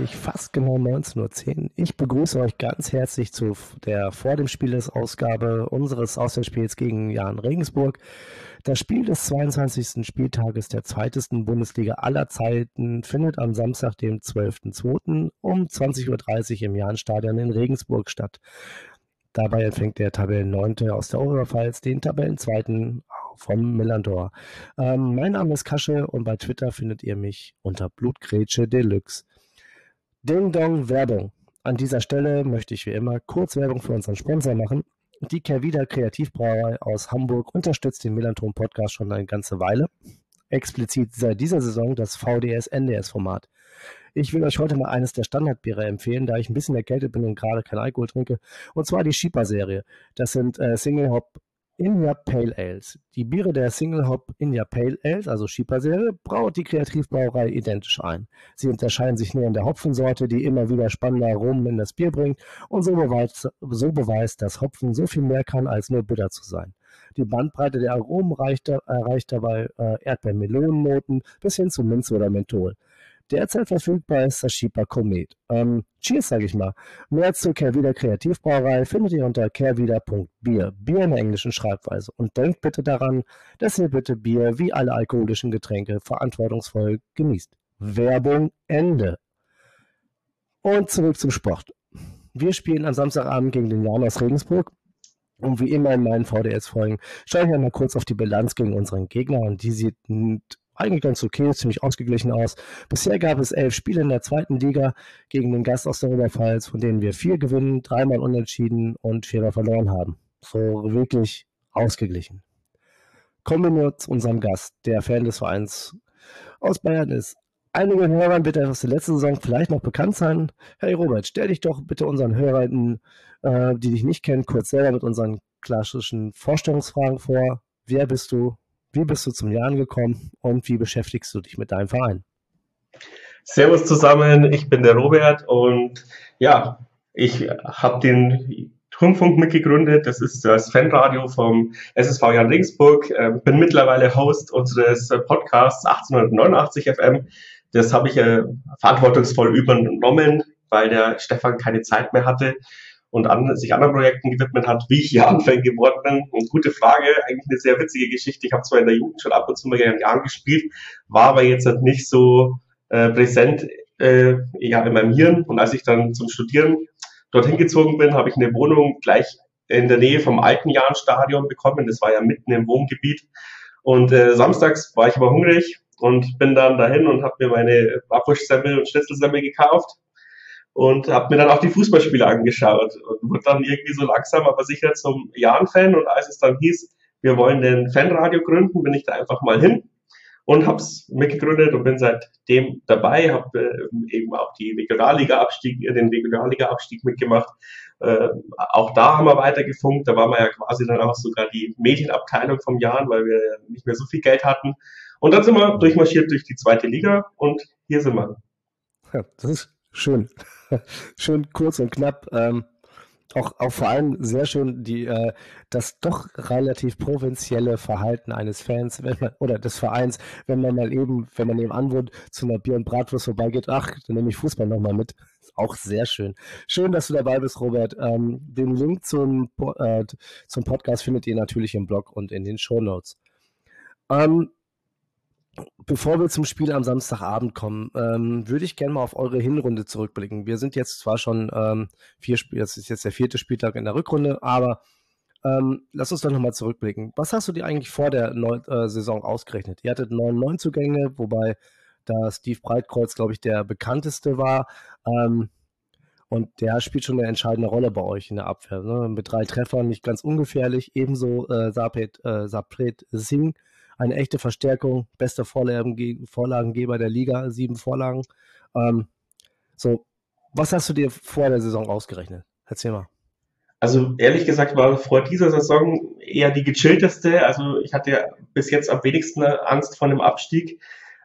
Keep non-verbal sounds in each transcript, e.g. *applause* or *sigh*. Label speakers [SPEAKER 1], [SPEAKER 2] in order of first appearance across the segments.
[SPEAKER 1] tatsächlich fast genau 19.10 Uhr. Ich begrüße euch ganz herzlich zu der vor dem Spiel des Ausgabe unseres Auswärtsspiels gegen Jan Regensburg. Das Spiel des 22. Spieltages der zweitesten Bundesliga aller Zeiten findet am Samstag, dem 12.02. um 20.30 Uhr im Jahnstadion in Regensburg statt. Dabei empfängt der Tabellenneunte aus der Oberpfalz den Tabellenzweiten vom Millandor. Ähm, mein Name ist Kasche und bei Twitter findet ihr mich unter Blutgrätsche Deluxe. Ding Dong Werbung. An dieser Stelle möchte ich wie immer kurz Werbung für unseren Sponsor machen. Die Kervida Kreativbrauerei aus Hamburg unterstützt den Millanton Podcast schon eine ganze Weile. Explizit seit dieser Saison das VDS-NDS-Format. Ich will euch heute mal eines der Standardbiere empfehlen, da ich ein bisschen erkältet bin und gerade kein Alkohol trinke. Und zwar die Schieper-Serie. Das sind äh, Single Hop India Pale Ales. Die Biere der Single Hop India Pale Ales, also Schieper-Serie, braut die Kreativbrauerei identisch ein. Sie unterscheiden sich nur in der Hopfensorte, die immer wieder spannende Aromen in das Bier bringt und so beweist, so beweist, dass Hopfen so viel mehr kann, als nur bitter zu sein. Die Bandbreite der Aromen reicht, erreicht dabei äh, Erdbeer-Melonennoten bis hin zu Minze oder Menthol. Derzeit verfügbar ist das Schieper Komet. Ähm, cheers, sag ich mal. Mehr zur Kehrwieder Kreativbrauerei findet ihr unter kehrwieder.bier. Bier in der englischen Schreibweise. Und denkt bitte daran, dass ihr bitte Bier wie alle alkoholischen Getränke verantwortungsvoll genießt. Werbung Ende. Und zurück zum Sport. Wir spielen am Samstagabend gegen den Jan aus Regensburg. Und wie immer in meinen VDS-Folgen schaue ich einmal kurz auf die Bilanz gegen unseren Gegner und die sieht eigentlich ganz okay, ziemlich ausgeglichen aus. Bisher gab es elf Spiele in der zweiten Liga gegen den Gast aus der Oberpfalz, von denen wir vier gewinnen, dreimal unentschieden und viermal verloren haben. So wirklich ausgeglichen. Kommen wir nur zu unserem Gast, der Fan des Vereins aus Bayern ist. Einigen Hörern wird er aus der letzten Saison vielleicht noch bekannt sein. Hey Robert, stell dich doch bitte unseren Hörern, äh, die dich nicht kennen, kurz selber mit unseren klassischen Vorstellungsfragen vor. Wer bist du? Wie bist du zum Jahren gekommen und wie beschäftigst du dich mit deinem Verein?
[SPEAKER 2] Servus zusammen, ich bin der Robert und ja, ich habe den Turmfunk mitgegründet. Das ist das Fanradio vom SSV Jan Regensburg. Äh, bin mittlerweile Host unseres Podcasts 1889 FM. Das habe ich äh, verantwortungsvoll übernommen, weil der Stefan keine Zeit mehr hatte und an, sich anderen Projekten gewidmet hat, wie ich hier Anfänger geworden bin. Und gute Frage, eigentlich eine sehr witzige Geschichte. Ich habe zwar in der Jugend schon ab und zu mal gerne Jahren gespielt, war aber jetzt halt nicht so äh, präsent äh, ja, in meinem Hirn. Und als ich dann zum Studieren dorthin gezogen bin, habe ich eine Wohnung gleich in der Nähe vom alten Jahnstadion bekommen. Das war ja mitten im Wohngebiet. Und äh, samstags war ich aber hungrig und bin dann dahin und habe mir meine Abwurschsemmel und Schnitzelsemmel gekauft und habe mir dann auch die Fußballspiele angeschaut und wurde dann irgendwie so langsam, aber sicher zum Jan-Fan. Und als es dann hieß, wir wollen den Fanradio gründen, bin ich da einfach mal hin und habe es mitgegründet und bin seitdem dabei, habe äh, eben auch die Regionalliga-Abstieg, den Regionalliga-Abstieg mitgemacht. Äh, auch da haben wir weitergefunkt, da waren wir ja quasi dann auch sogar die Medienabteilung vom Jahr, weil wir nicht mehr so viel Geld hatten. Und dann sind wir durchmarschiert durch die zweite Liga und hier sind wir.
[SPEAKER 1] Ja, das ist schön. *laughs* schön kurz und knapp. Ähm, auch, auch vor allem sehr schön die, äh, das doch relativ provinzielle Verhalten eines Fans wenn man, oder des Vereins, wenn man mal eben, wenn man eben anwohnt, zu einer Bier- und Bratwurst vorbeigeht, ach, dann nehme ich Fußball nochmal mit. *laughs* Auch sehr schön. Schön, dass du dabei bist, Robert. Ähm, den Link zum, äh, zum Podcast findet ihr natürlich im Blog und in den Show Notes. Ähm, Bevor wir zum Spiel am Samstagabend kommen, ähm, würde ich gerne mal auf eure Hinrunde zurückblicken. Wir sind jetzt zwar schon ähm, vier Spiele, das ist jetzt der vierte Spieltag in der Rückrunde, aber ähm, lass uns doch nochmal zurückblicken. Was hast du dir eigentlich vor der Neu äh, Saison ausgerechnet? Ihr hattet neun Neuzugänge, wobei da Steve Breitkreuz, glaube ich, der bekannteste war. Ähm, und der spielt schon eine entscheidende Rolle bei euch in der Abwehr. Ne? Mit drei Treffern nicht ganz ungefährlich. Ebenso äh, Sapet, äh, Sapret Singh eine echte Verstärkung, bester Vorlagengeber der Liga, sieben Vorlagen. Ähm, so, was hast du dir vor der Saison ausgerechnet? Erzähl mal.
[SPEAKER 2] Also ehrlich gesagt war vor dieser Saison eher die gechillteste. Also ich hatte bis jetzt am wenigsten Angst vor einem Abstieg.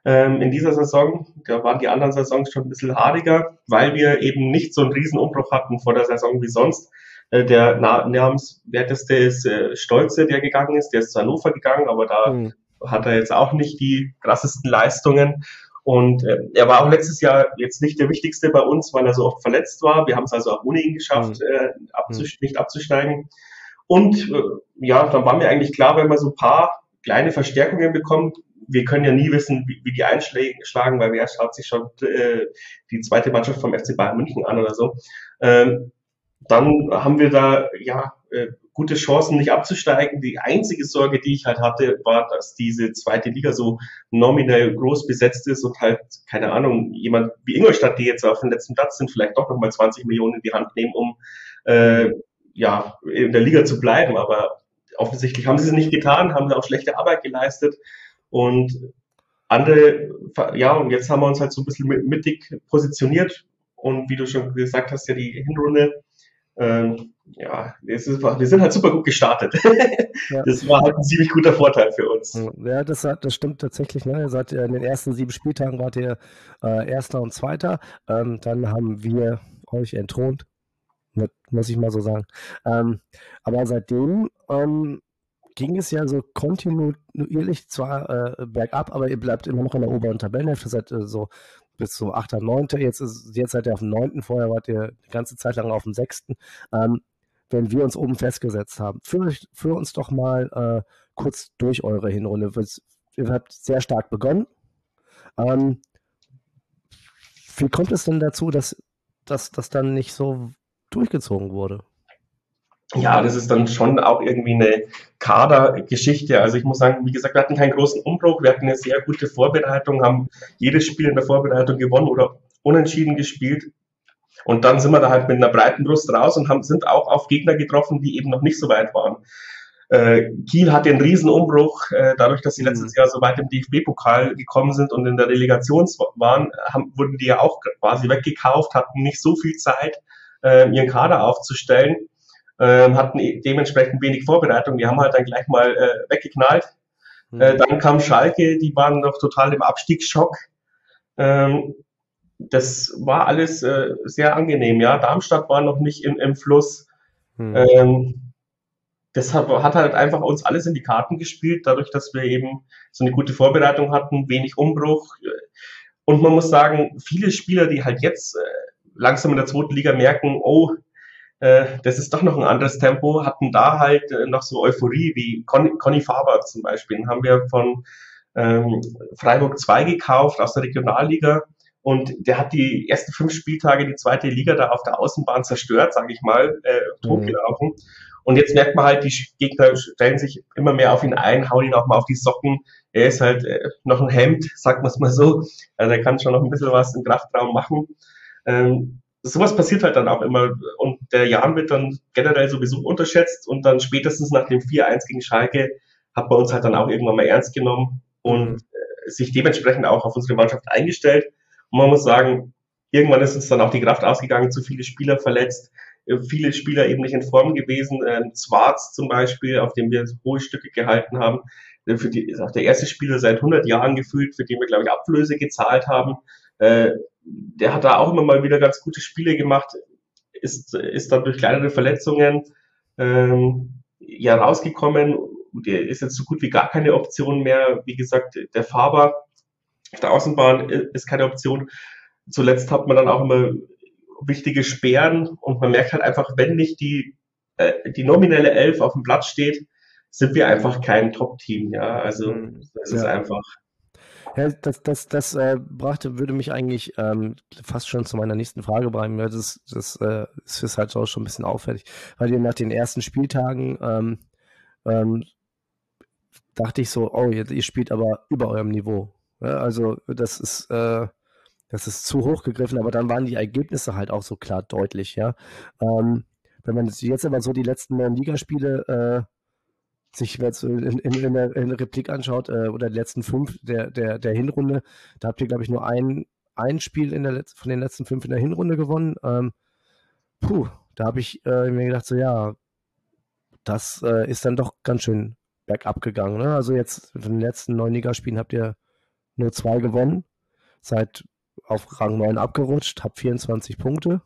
[SPEAKER 2] ähm, in dieser Saison. Da waren die anderen Saisons schon ein bisschen haariger, weil wir eben nicht so einen Riesenumbruch hatten vor der Saison wie sonst. Äh, der namenswerteste ist äh, Stolze, der gegangen ist. Der ist zu Hannover gegangen, aber da mhm. Hat er jetzt auch nicht die krassesten Leistungen. Und äh, er war auch letztes Jahr jetzt nicht der wichtigste bei uns, weil er so oft verletzt war. Wir haben es also auch ohne ihn geschafft, mhm. äh, abzus nicht abzusteigen. Und äh, ja, dann war mir eigentlich klar, wenn man so ein paar kleine Verstärkungen bekommt, wir können ja nie wissen, wie, wie die einschlagen, weil wer schaut sich schon äh, die zweite Mannschaft vom FC Bayern München an oder so. Ähm, dann haben wir da ja äh, gute Chancen, nicht abzusteigen. Die einzige Sorge, die ich halt hatte, war, dass diese zweite Liga so nominell groß besetzt ist und halt, keine Ahnung, jemand wie Ingolstadt, die jetzt auf dem letzten Platz sind, vielleicht doch nochmal 20 Millionen in die Hand nehmen, um äh, ja, in der Liga zu bleiben. Aber offensichtlich haben sie es nicht getan, haben auch schlechte Arbeit geleistet. Und andere, ja, und jetzt haben wir uns halt so ein bisschen mittig positioniert. Und wie du schon gesagt hast, ja, die Hinrunde ähm, ja, ist, wir sind halt super gut gestartet. *laughs* Ja. Das war halt ein ziemlich guter Vorteil für uns.
[SPEAKER 1] Ja, das, das stimmt tatsächlich. Ne? Seid in den ersten sieben Spieltagen wart ihr äh, Erster und Zweiter. Ähm, dann haben wir euch entthront, muss ich mal so sagen. Ähm, aber seitdem ähm, ging es ja so kontinuierlich zwar äh, bergab, aber ihr bleibt immer noch in der oberen Tabellenhälfte, seid äh, so bis zum 8., 9. Jetzt, ist, jetzt seid ihr auf dem 9. Vorher wart ihr die ganze Zeit lang auf dem 6. Ähm, wenn wir uns oben festgesetzt haben. Führ, führ uns doch mal äh, kurz durch eure Hinrunde. Ihr habt sehr stark begonnen. Ähm, wie kommt es denn dazu, dass das dann nicht so durchgezogen wurde?
[SPEAKER 2] Ja, das ist dann schon auch irgendwie eine Kadergeschichte. Also ich muss sagen, wie gesagt, wir hatten keinen großen Umbruch, wir hatten eine sehr gute Vorbereitung, haben jedes Spiel in der Vorbereitung gewonnen oder unentschieden gespielt. Und dann sind wir da halt mit einer breiten Brust raus und haben, sind auch auf Gegner getroffen, die eben noch nicht so weit waren. Äh, Kiel hatte einen Riesenumbruch, äh, dadurch, dass sie mhm. letztes Jahr so weit im DFB-Pokal gekommen sind und in der Relegation waren, haben, wurden die ja auch quasi weggekauft, hatten nicht so viel Zeit, äh, ihren Kader aufzustellen ähm, hatten e-, dementsprechend wenig Vorbereitung. Die haben halt dann gleich mal äh, weggeknallt. Mhm. Äh, dann kam Schalke, die waren noch total im Abstiegsschock. Ähm, das war alles äh, sehr angenehm. Ja, Darmstadt war noch nicht im, im Fluss. Mhm. Ähm, deshalb hat halt einfach uns alles in die Karten gespielt, dadurch, dass wir eben so eine gute Vorbereitung hatten, wenig Umbruch. Und man muss sagen, viele Spieler, die halt jetzt äh, langsam in der zweiten Liga merken, oh, das ist doch noch ein anderes Tempo, hatten da halt äh, noch so Euphorie, wie Con Conny Faber zum Beispiel, den haben wir von ähm, Freiburg 2 gekauft aus der Regionalliga und der hat die ersten fünf Spieltage die zweite Liga da auf der Außenbahn zerstört, sage ich mal, äh, totgelaufen. Mhm. Und jetzt merkt man halt, die Gegner stellen sich immer mehr auf ihn ein, hauen ihn auch mal auf die Socken. Er ist halt äh, noch ein Hemd, sagt man es mal so. Also er kann schon noch ein bisschen was im Kraftraum machen. Ähm, sowas passiert halt dann auch immer und der Jan wird dann generell sowieso unterschätzt und dann spätestens nach dem 4-1 gegen Schalke hat man uns halt dann auch irgendwann mal ernst genommen und mhm. äh, sich dementsprechend auch auf unsere Mannschaft eingestellt. Und man muss sagen, irgendwann ist uns dann auch die Kraft ausgegangen, zu viele Spieler verletzt, äh, viele Spieler eben nicht in Form gewesen. Ähm, Zwarz zum Beispiel, auf dem wir hohe Stücke gehalten haben, für die, ist auch der erste Spieler seit 100 Jahren gefühlt, für den wir, glaube ich, Ablöse gezahlt haben. Äh, der hat da auch immer mal wieder ganz gute Spiele gemacht, ist, ist dann durch kleinere Verletzungen ähm, ja rausgekommen. Der ist jetzt so gut wie gar keine Option mehr. Wie gesagt, der Faber auf der Außenbahn ist keine Option. Zuletzt hat man dann auch immer wichtige Sperren und man merkt halt einfach, wenn nicht die, äh, die nominelle Elf auf dem Platz steht, sind wir einfach kein Top-Team. Ja, also mhm. das ja. ist einfach
[SPEAKER 1] ja, das, das, das äh, brachte, würde mich eigentlich ähm, fast schon zu meiner nächsten Frage bringen. Das das äh, ist halt auch schon ein bisschen auffällig, weil ihr nach den ersten Spieltagen ähm, ähm, dachte ich so, oh, ihr, ihr, spielt aber über eurem Niveau. Ja, also das ist, äh, das ist zu hoch gegriffen, aber dann waren die Ergebnisse halt auch so klar deutlich, ja. Ähm, wenn man jetzt aber so die letzten neun Ligaspiele äh, sich jetzt in, in, in, der, in Replik anschaut, äh, oder die letzten fünf der, der, der Hinrunde, da habt ihr, glaube ich, nur ein, ein Spiel in der von den letzten fünf in der Hinrunde gewonnen. Ähm, puh, da habe ich äh, mir gedacht, so ja, das äh, ist dann doch ganz schön bergab gegangen. Ne? Also jetzt von den letzten neun Ligaspielen habt ihr nur zwei gewonnen, seid auf Rang 9 abgerutscht, habt 24 Punkte,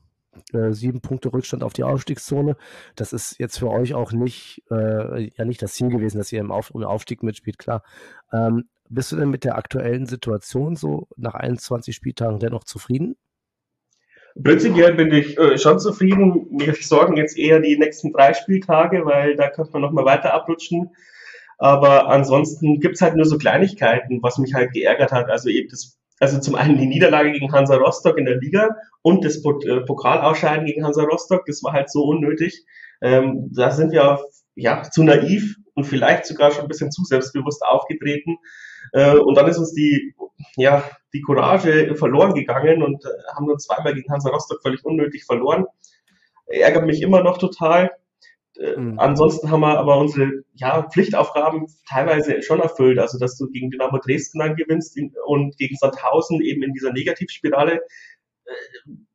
[SPEAKER 1] äh, sieben Punkte Rückstand auf die Aufstiegszone. Das ist jetzt für euch auch nicht, äh, ja nicht das Ziel gewesen, dass ihr im auf um Aufstieg mitspielt, klar. Ähm, bist du denn mit der aktuellen Situation so nach 21 Spieltagen dennoch zufrieden?
[SPEAKER 2] Prinzipiell bin ich äh, schon zufrieden. Mir sorgen jetzt eher die nächsten drei Spieltage, weil da könnte man nochmal weiter abrutschen. Aber ansonsten gibt's halt nur so Kleinigkeiten, was mich halt geärgert hat. Also eben das, also zum einen die Niederlage gegen Hansa Rostock in der Liga und das äh, Pokalausscheiden gegen Hansa Rostock, das war halt so unnötig. Ähm, da sind wir ja zu naiv und vielleicht sogar schon ein bisschen zu selbstbewusst aufgetreten. Äh, und dann ist uns die, ja, die Courage verloren gegangen und äh, haben dann zweimal gegen Hansa Rostock völlig unnötig verloren. Ärgert mich immer noch total. Äh, mhm. Ansonsten haben wir aber unsere ja, Pflichtaufgaben teilweise schon erfüllt. Also, dass du gegen Dynamo Dresden dann gewinnst und gegen Sandhausen eben in dieser Negativspirale. Äh,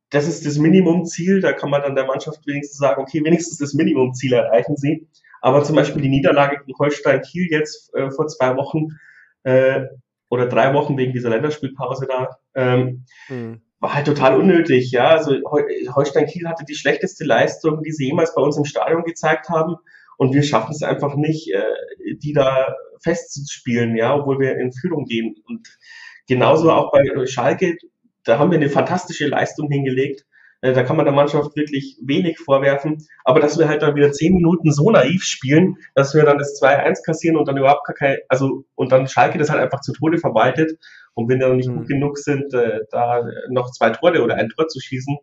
[SPEAKER 2] das ist das Minimumziel. Da kann man dann der Mannschaft wenigstens sagen, okay, wenigstens das Minimumziel erreichen sie. Aber zum Beispiel die Niederlage gegen Holstein Kiel jetzt äh, vor zwei Wochen äh, oder drei Wochen wegen dieser Länderspielpause da, ähm, mhm war halt total unnötig. Ja, also Holstein Kiel hatte die schlechteste Leistung, die sie jemals bei uns im Stadion gezeigt haben. Und wir schaffen es einfach nicht, äh, die da festzuspielen, ja, obwohl wir in Führung gehen. Und genauso auch bei Schalke, da haben wir eine fantastische Leistung hingelegt. Äh, da kann man der Mannschaft wirklich wenig vorwerfen. Aber dass wir halt dann wieder zehn Minuten so naiv spielen, dass wir dann das 2-1 kassieren und dann überhaupt gar kein, also, und dann Schalke das halt einfach zu Tode verwaltet. Und wenn wir noch nicht mhm. gut genug sind, äh, da noch zwei Tore oder ein Tor zu schießen,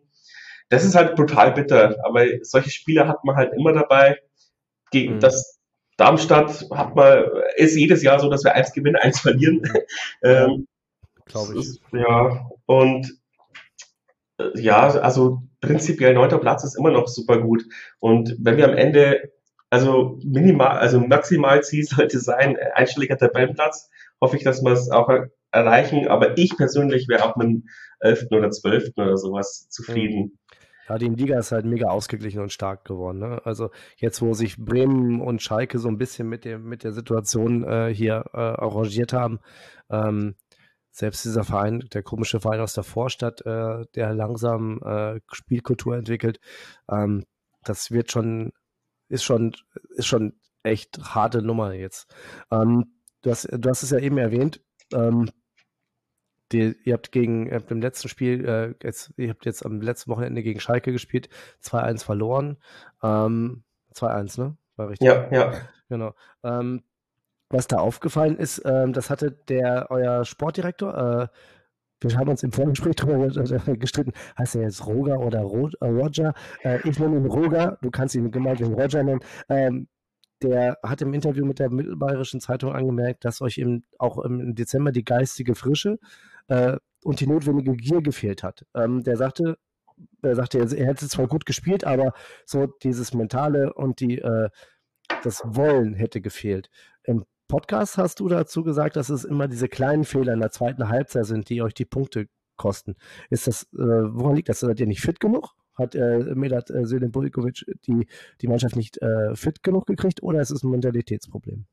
[SPEAKER 2] das ist halt brutal bitter. Aber solche Spiele hat man halt immer dabei. Gegen mhm. das Darmstadt hat man, ist jedes Jahr so, dass wir eins gewinnen, eins verlieren. *laughs* ähm,
[SPEAKER 1] Glaube ich.
[SPEAKER 2] Ja, und ja, also prinzipiell neunter Platz ist immer noch super gut. Und wenn wir am Ende, also minimal, also maximal Ziel *laughs* sollte sein, einstelliger Tabellenplatz, hoffe ich, dass wir es auch erreichen. Aber ich persönlich wäre auch mit dem 11. oder 12. oder sowas zufrieden.
[SPEAKER 1] Ja, die Liga ist halt mega ausgeglichen und stark geworden. Ne? Also jetzt, wo sich Bremen und Schalke so ein bisschen mit, dem, mit der Situation äh, hier äh, arrangiert haben, ähm, selbst dieser Verein, der komische Verein aus der Vorstadt, äh, der langsam äh, Spielkultur entwickelt, ähm, das wird schon, ist schon, ist schon echt harte Nummer jetzt. Ähm, du, hast, du hast es ja eben erwähnt, ähm, die, ihr habt gegen, ihr habt im letzten Spiel, äh, jetzt, ihr habt jetzt am letzten Wochenende gegen Schalke gespielt, 2-1 verloren. Ähm, 2-1, ne?
[SPEAKER 2] War richtig. Ja, ja.
[SPEAKER 1] Genau. Ähm, was da aufgefallen ist, ähm, das hatte der, euer Sportdirektor, äh, wir haben uns im Vorgespräch darüber gestritten, heißt er jetzt Roger oder äh, Roger? Äh, ich nenne ihn Roger, du kannst ihn gemeinhin Roger nennen. Ähm, der hat im Interview mit der Mittelbayerischen Zeitung angemerkt, dass euch im, auch im Dezember die geistige Frische äh, und die notwendige Gier gefehlt hat. Ähm, der sagte, er sagte, er hätte zwar gut gespielt, aber so dieses Mentale und die, äh, das Wollen hätte gefehlt. Podcast hast du dazu gesagt, dass es immer diese kleinen Fehler in der zweiten Halbzeit sind, die euch die Punkte kosten. Ist das, äh, woran liegt das? Seid ihr nicht fit genug? Hat äh, Medat äh, Selim die, die Mannschaft nicht äh, fit genug gekriegt oder ist es ein Mentalitätsproblem?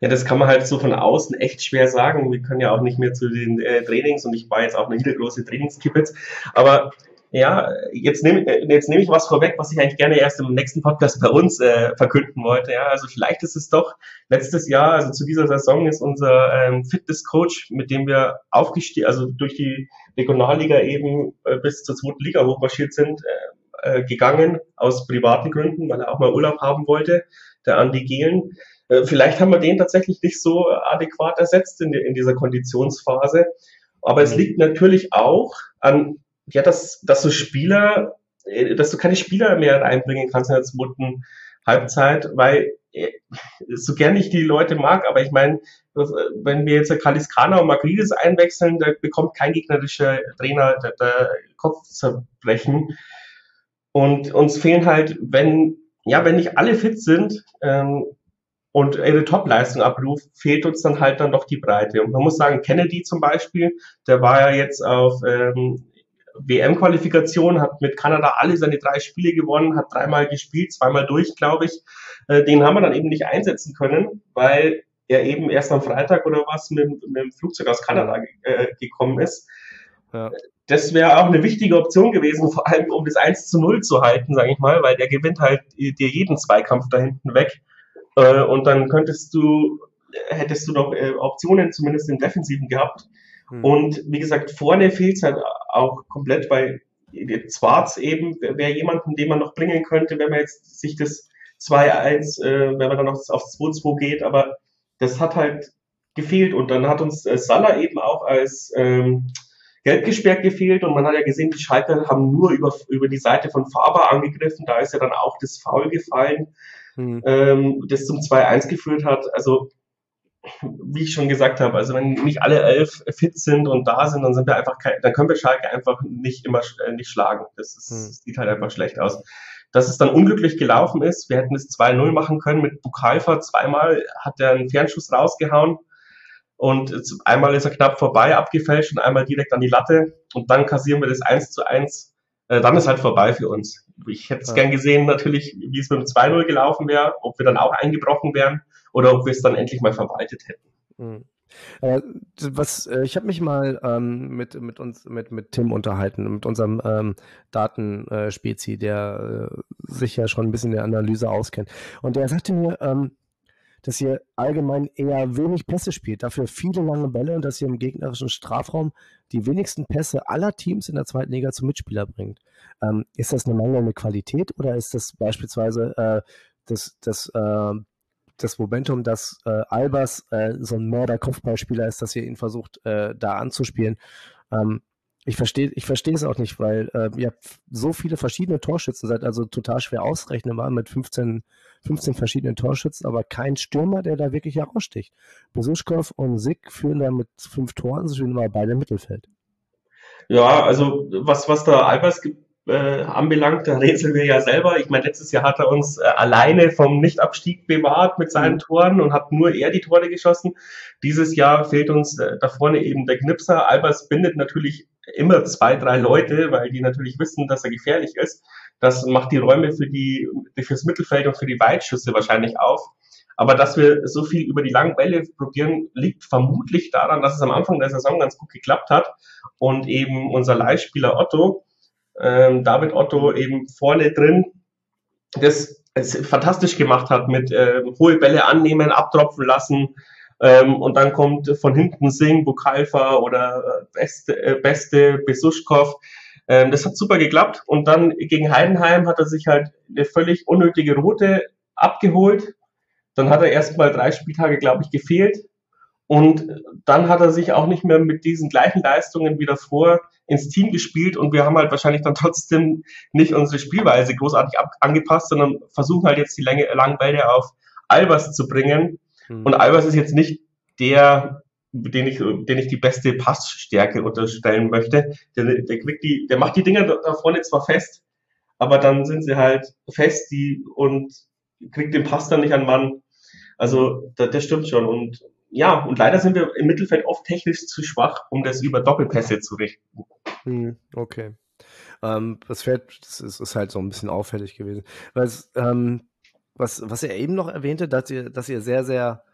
[SPEAKER 2] Ja, das kann man halt so von außen echt schwer sagen. Wir können ja auch nicht mehr zu den äh, Trainings und ich war jetzt auch eine große Trainingskippets. Aber ja, jetzt nehme jetzt nehme ich was vorweg, was ich eigentlich gerne erst im nächsten Podcast bei uns äh, verkünden wollte. Ja, also vielleicht ist es doch letztes Jahr, also zu dieser Saison ist unser ähm, Fitness-Coach, mit dem wir aufgestiegen, also durch die Regionalliga eben äh, bis zur zweiten Liga hochmarschiert sind, äh, äh, gegangen aus privaten Gründen, weil er auch mal Urlaub haben wollte, der Andi Gehlen. Äh, vielleicht haben wir den tatsächlich nicht so adäquat ersetzt in, in dieser Konditionsphase. Aber es liegt natürlich auch an ja, dass, dass du Spieler, äh, dass du keine Spieler mehr reinbringen kannst in der zweiten Halbzeit, weil äh, so gern ich die Leute mag, aber ich meine, wenn wir jetzt Kaliskana und Magridis einwechseln, da bekommt kein gegnerischer Trainer der, der Kopf zerbrechen. Und uns fehlen halt, wenn, ja, wenn nicht alle fit sind ähm, und ihre Topleistung abruft, fehlt uns dann halt dann doch die Breite. Und man muss sagen, Kennedy zum Beispiel, der war ja jetzt auf ähm, WM-Qualifikation, hat mit Kanada alle seine drei Spiele gewonnen, hat dreimal gespielt, zweimal durch, glaube ich. Äh, den haben wir dann eben nicht einsetzen können, weil er eben erst am Freitag oder was mit, mit dem Flugzeug aus Kanada äh, gekommen ist. Ja. Das wäre auch eine wichtige Option gewesen, *laughs* vor allem um das 1 zu 0 zu halten, sage ich mal, weil der gewinnt halt dir jeden Zweikampf da hinten weg. Äh, und dann könntest du, hättest du noch äh, Optionen zumindest im Defensiven gehabt. Hm. Und wie gesagt, vorne fehlt es halt auch komplett, weil Zwarz eben wäre jemanden, den man noch bringen könnte, wenn man jetzt sich das 2-1, äh, wenn man dann noch auf 2-2 geht, aber das hat halt gefehlt. Und dann hat uns äh, Salah eben auch als ähm, gelb gesperrt gefehlt. Und man hat ja gesehen, die Schalker haben nur über, über die Seite von Faber angegriffen, da ist ja dann auch das Foul gefallen, mhm. ähm, das zum 2-1 geführt hat, also wie ich schon gesagt habe, also wenn nicht alle elf fit sind und da sind, dann sind wir einfach kein, dann können wir Schalke einfach nicht immer äh, nicht schlagen. Das, ist, hm. sieht halt einfach schlecht aus. Dass es dann unglücklich gelaufen ist, wir hätten es 2-0 machen können mit Bukalfa. Zweimal hat er einen Fernschuss rausgehauen und einmal ist er knapp vorbei abgefälscht und einmal direkt an die Latte und dann kassieren wir das 1 zu 1. Äh, dann ist halt vorbei für uns. Ich hätte es ja. gern gesehen, natürlich, wie es mit dem 2-0 gelaufen wäre, ob wir dann auch eingebrochen wären oder ob wir es dann endlich mal verwaltet hätten.
[SPEAKER 1] Mhm. Äh, was, äh, ich habe mich mal ähm, mit, mit uns, mit, mit Tim unterhalten, mit unserem ähm, Datenspezi, der äh, sich ja schon ein bisschen in der Analyse auskennt. Und der sagte mir, ähm, dass ihr allgemein eher wenig Pässe spielt, dafür viele lange Bälle und dass ihr im gegnerischen Strafraum die wenigsten Pässe aller Teams in der zweiten Liga zum Mitspieler bringt. Ähm, ist das eine mangelnde Qualität oder ist das beispielsweise äh, das, das äh, das Momentum, dass äh, Albers äh, so ein Mörder-Kopfballspieler ist, dass ihr ihn versucht, äh, da anzuspielen. Ähm, ich verstehe ich verstehe es auch nicht, weil äh, ihr so viele verschiedene Torschützen, seid also total schwer ausrechenbar mit 15, 15 verschiedenen Torschützen, aber kein Stürmer, der da wirklich heraussticht. Besuschkow und Sick führen da mit fünf Toren, sie spielen aber beide im Mittelfeld.
[SPEAKER 2] Ja, also was, was da Albers gibt, äh, anbelangt, da rätseln wir ja selber. Ich meine, letztes Jahr hat er uns äh, alleine vom Nichtabstieg bewahrt mit seinen mhm. Toren und hat nur er die Tore geschossen. Dieses Jahr fehlt uns äh, da vorne eben der Knipser. Albers bindet natürlich immer zwei, drei Leute, weil die natürlich wissen, dass er gefährlich ist. Das macht die Räume für die, fürs Mittelfeld und für die Weitschüsse wahrscheinlich auf. Aber dass wir so viel über die langen Bälle probieren, liegt vermutlich daran, dass es am Anfang der Saison ganz gut geklappt hat und eben unser Leihspieler Otto ähm, David Otto eben vorne drin das fantastisch gemacht hat mit äh, hohe Bälle annehmen, abtropfen lassen ähm, und dann kommt von hinten Singh, Bukalfa oder äh, Beste, äh, Beste Besuschkow. Ähm, das hat super geklappt und dann gegen Heidenheim hat er sich halt eine völlig unnötige Route abgeholt. Dann hat er erst mal drei Spieltage, glaube ich, gefehlt. Und dann hat er sich auch nicht mehr mit diesen gleichen Leistungen wie davor ins Team gespielt und wir haben halt wahrscheinlich dann trotzdem nicht unsere Spielweise großartig angepasst, sondern versuchen halt jetzt die Länge, langen Bälle auf Albers zu bringen. Mhm. Und Albers ist jetzt nicht der, den ich, den ich die beste Passstärke unterstellen möchte. Der, der, kriegt die, der macht die Dinger da vorne zwar fest, aber dann sind sie halt fest die, und kriegt den Pass dann nicht an Mann. Also das, das stimmt schon. Und ja, und leider sind wir im Mittelfeld oft technisch zu schwach, um das über Doppelpässe zu richten.
[SPEAKER 1] Hm, okay. Ähm, das Feld das ist, ist, halt so ein bisschen auffällig gewesen. Was, ähm, was, was er eben noch erwähnte, dass ihr, dass ihr sehr, sehr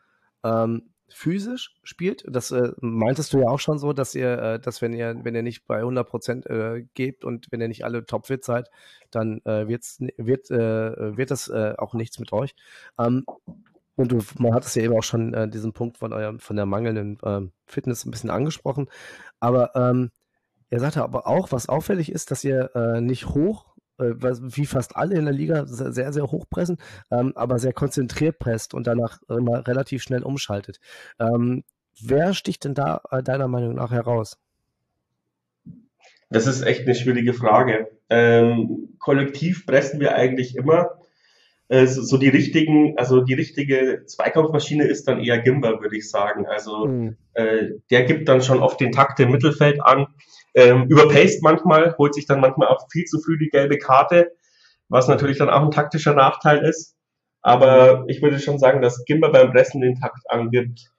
[SPEAKER 1] ähm, physisch spielt. Das äh, meintest du ja auch schon so, dass ihr, äh, dass wenn ihr, wenn ihr nicht bei 100 Prozent äh, gebt und wenn ihr nicht alle topfit seid, dann äh, wird's, wird, äh, wird das äh, auch nichts mit euch. Ähm, und du, man hat es ja eben auch schon äh, diesen Punkt von eurem, von der mangelnden ähm, Fitness ein bisschen angesprochen. Aber ähm, er sagte aber auch, was auffällig ist, dass ihr äh, nicht hoch, äh, wie fast alle in der Liga, sehr, sehr hoch pressen, ähm, aber sehr konzentriert presst und danach immer relativ schnell umschaltet. Ähm, wer sticht denn da äh, deiner Meinung nach heraus?
[SPEAKER 2] Das ist echt eine schwierige Frage. Ähm, kollektiv pressen wir eigentlich immer so die richtigen, also die richtige Zweikampfmaschine ist dann eher Gimba, würde ich sagen. Also mhm. äh, der gibt dann schon oft den Takt im Mittelfeld an, ähm, überpaced manchmal, holt sich dann manchmal auch viel zu früh die gelbe Karte, was natürlich dann auch ein taktischer Nachteil ist. Aber ich würde schon sagen, dass Gimba beim Pressen den Takt angibt.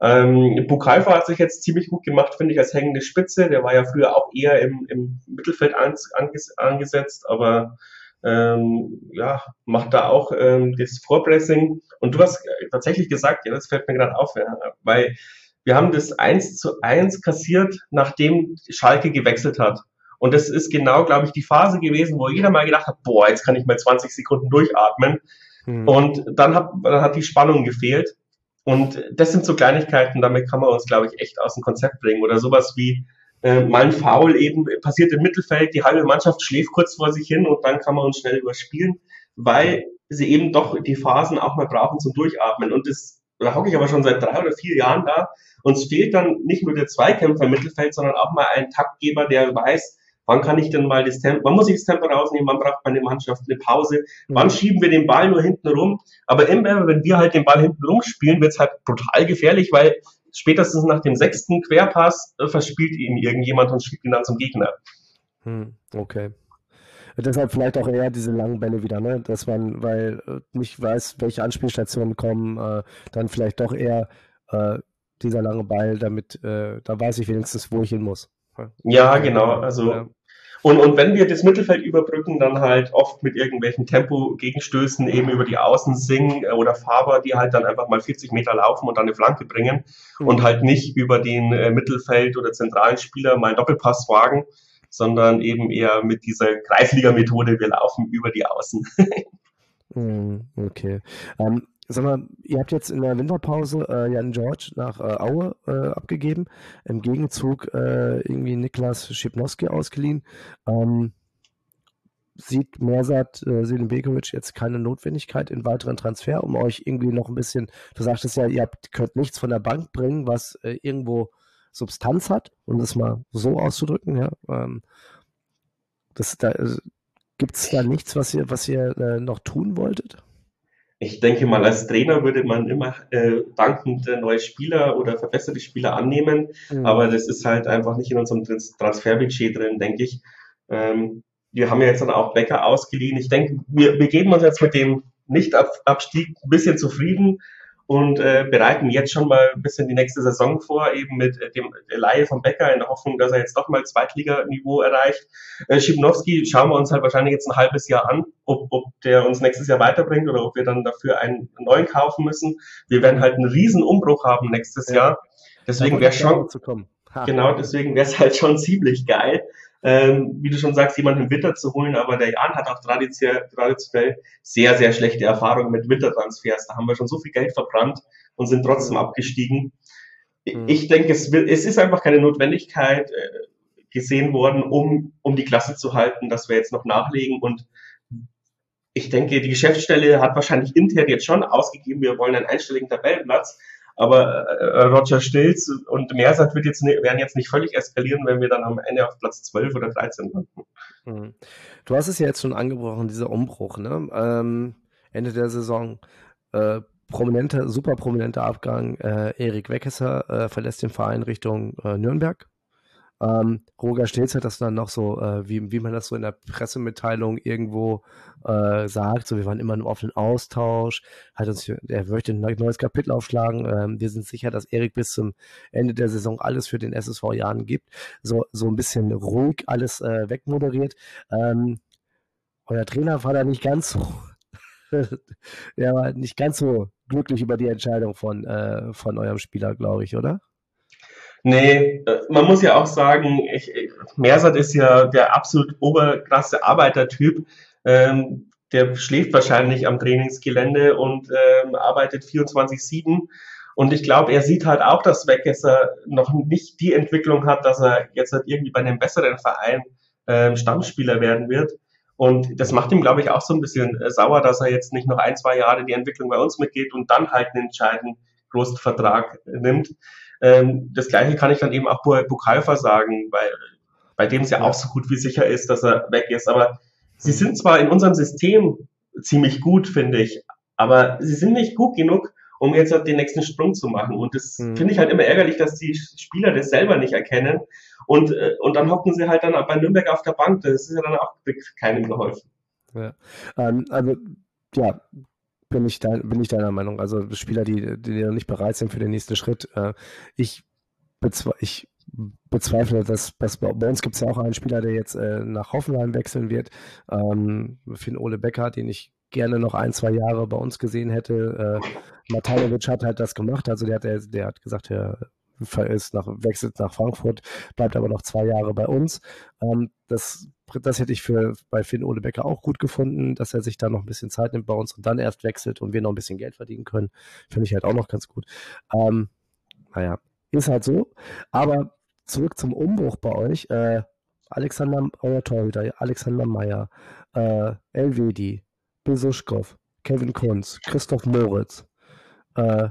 [SPEAKER 2] Ähm, Bukalfa hat sich jetzt ziemlich gut gemacht, finde ich, als hängende Spitze. Der war ja früher auch eher im, im Mittelfeld anges angesetzt, aber ähm, ja, macht da auch ähm, das Vorpressing. Und du hast tatsächlich gesagt, ja, das fällt mir gerade auf, ja, weil wir haben das 1 zu 1 kassiert, nachdem Schalke gewechselt hat. Und das ist genau, glaube ich, die Phase gewesen, wo jeder mal gedacht hat, boah, jetzt kann ich mal 20 Sekunden durchatmen. Mhm. Und dann hat, dann hat die Spannung gefehlt. Und das sind so Kleinigkeiten, damit kann man uns, glaube ich, echt aus dem Konzept bringen. Oder sowas wie äh, mal ein Foul eben passiert im Mittelfeld, die halbe Mannschaft schläft kurz vor sich hin und dann kann man uns schnell überspielen, weil sie eben doch die Phasen auch mal brauchen zum Durchatmen. Und das da hocke ich aber schon seit drei oder vier Jahren da. Uns fehlt dann nicht nur der Zweikämpfer im Mittelfeld, sondern auch mal ein Taktgeber, der weiß, Wann kann ich denn mal das Tempo, wann muss ich das Tempo rausnehmen? Wann braucht meine Mannschaft eine Pause? Wann mhm. schieben wir den Ball nur hinten rum? Aber immer, wenn wir halt den Ball hinten rum spielen, wird es halt brutal gefährlich, weil spätestens nach dem sechsten Querpass äh, verspielt ihn irgendjemand und schiebt ihn dann zum Gegner.
[SPEAKER 1] Hm, okay. Deshalb vielleicht auch eher diese langen Bälle wieder, ne? Dass man, weil äh, nicht weiß, welche Anspielstationen kommen, äh, dann vielleicht doch eher äh, dieser lange Ball, damit, äh, da weiß ich wenigstens, wo ich hin muss.
[SPEAKER 2] Ja, genau. Also ja. Und, und wenn wir das Mittelfeld überbrücken, dann halt oft mit irgendwelchen Tempo-Gegenstößen eben über die Außen singen äh, oder Faber, die halt dann einfach mal 40 Meter laufen und dann eine Flanke bringen mhm. und halt nicht über den äh, Mittelfeld oder zentralen Spieler mal Doppelpass wagen, sondern eben eher mit dieser Kreisliga-Methode, wir laufen über die Außen.
[SPEAKER 1] Mhm, *laughs* okay. Ähm, Sag mal, ihr habt jetzt in der Winterpause äh, Jan George nach äh, Aue äh, abgegeben, im Gegenzug äh, irgendwie Niklas Schipnowski ausgeliehen. Ähm, sieht Mersat äh, Selimbekovic jetzt keine Notwendigkeit in weiteren Transfer, um euch irgendwie noch ein bisschen, du sagtest ja, ihr habt, könnt nichts von der Bank bringen, was äh, irgendwo Substanz hat, um das mal so auszudrücken, ja. Ähm, das, da, äh, Gibt es da nichts, was ihr, was ihr äh, noch tun wolltet?
[SPEAKER 2] Ich denke mal, als Trainer würde man immer äh, dankend neue Spieler oder verbesserte Spieler annehmen, mhm. aber das ist halt einfach nicht in unserem Transferbudget drin, denke ich. Ähm, wir haben ja jetzt dann auch Becker ausgeliehen. Ich denke, wir, wir geben uns jetzt mit dem Nicht-Abstieg ein bisschen zufrieden und äh, bereiten jetzt schon mal ein bisschen die nächste Saison vor, eben mit äh, dem Laie von Becker in der Hoffnung, dass er jetzt doch mal Zweitliganiveau erreicht. Äh, Schibnowski schauen wir uns halt wahrscheinlich jetzt ein halbes Jahr an, ob, ob der uns nächstes Jahr weiterbringt oder ob wir dann dafür einen neuen kaufen müssen. Wir werden halt einen riesen Umbruch haben nächstes ja. Jahr. Deswegen wäre schon, genau, deswegen wäre es halt schon ziemlich geil, ähm, wie du schon sagst, jemanden im Winter zu holen, aber der Jan hat auch traditionell, sehr, sehr schlechte Erfahrungen mit Wintertransfers. Da haben wir schon so viel Geld verbrannt und sind trotzdem abgestiegen. Mhm. Ich denke, es, will, es ist einfach keine Notwendigkeit äh, gesehen worden, um, um die Klasse zu halten, dass wir jetzt noch nachlegen und ich denke, die Geschäftsstelle hat wahrscheinlich intern jetzt schon ausgegeben, wir wollen einen einstelligen Tabellenplatz, aber äh, Roger Stilz und Mersat wird jetzt, werden jetzt nicht völlig eskalieren, wenn wir dann am Ende auf Platz 12 oder 13 landen.
[SPEAKER 1] Mhm. Du hast es ja jetzt schon angebrochen, dieser Umbruch, ne? Ähm, Ende der Saison. Äh, prominenter, super prominenter Abgang. Äh, Erik Weckesser äh, verlässt den Verein Richtung äh, Nürnberg. Ähm, Roger Stilz hat das dann noch so, äh, wie, wie man das so in der Pressemitteilung irgendwo äh, sagt, so wir waren immer im offenen Austausch, hat uns, er möchte ein neues Kapitel aufschlagen. Ähm, wir sind sicher, dass Erik bis zum Ende der Saison alles für den SSV Jahren gibt. So, so ein bisschen ruhig alles äh, wegmoderiert. Ähm, euer Trainer war da nicht ganz so, der *laughs* war nicht ganz so glücklich über die Entscheidung von, äh, von eurem Spieler, glaube ich, oder?
[SPEAKER 2] Nee, äh, man muss ja auch sagen, ich, Mersat ist ja der absolut oberkrasse Arbeitertyp. Ähm, der schläft wahrscheinlich am Trainingsgelände und ähm, arbeitet 24-7. Und ich glaube, er sieht halt auch, dass Weggesser noch nicht die Entwicklung hat, dass er jetzt halt irgendwie bei einem besseren Verein ähm, Stammspieler werden wird. Und das macht ihm, glaube ich, auch so ein bisschen äh, sauer, dass er jetzt nicht noch ein, zwei Jahre die Entwicklung bei uns mitgeht und dann halt einen entscheidenden großen Vertrag nimmt. Ähm, das gleiche kann ich dann eben auch bei Bukalfa sagen, weil bei dem es ja auch so gut wie sicher ist, dass er weg ist. Aber sie sind zwar in unserem System ziemlich gut, finde ich, aber sie sind nicht gut genug, um jetzt halt den nächsten Sprung zu machen. Und das mhm. finde ich halt immer ärgerlich, dass die Spieler das selber nicht erkennen. Und, äh, und dann hocken sie halt dann bei Nürnberg auf der Bank. Das ist ja dann auch keinem geholfen.
[SPEAKER 1] Ja. Ähm, also, ja, bin ich, dein, bin ich deiner Meinung. Also Spieler, die, die nicht bereit sind für den nächsten Schritt. Äh, ich, ich bezweifle, dass, dass bei uns gibt es ja auch einen Spieler, der jetzt äh, nach Hoffenheim wechseln wird. Ähm, Finn Ole Becker, den ich gerne noch ein, zwei Jahre bei uns gesehen hätte. Äh, Matanovic hat halt das gemacht, also der hat, der hat gesagt, er ist nach, wechselt nach Frankfurt, bleibt aber noch zwei Jahre bei uns. Ähm, das, das hätte ich für bei Finn Ole Becker auch gut gefunden, dass er sich da noch ein bisschen Zeit nimmt bei uns und dann erst wechselt und wir noch ein bisschen Geld verdienen können. Finde ich halt auch noch ganz gut. Ähm, naja, ist halt so. Aber zurück zum Umbruch bei euch. Äh, Alexander, euer Torhüter, Alexander Meyer, äh, Elvedi, Besuschkow, Kevin Kunz, Christoph Moritz, äh,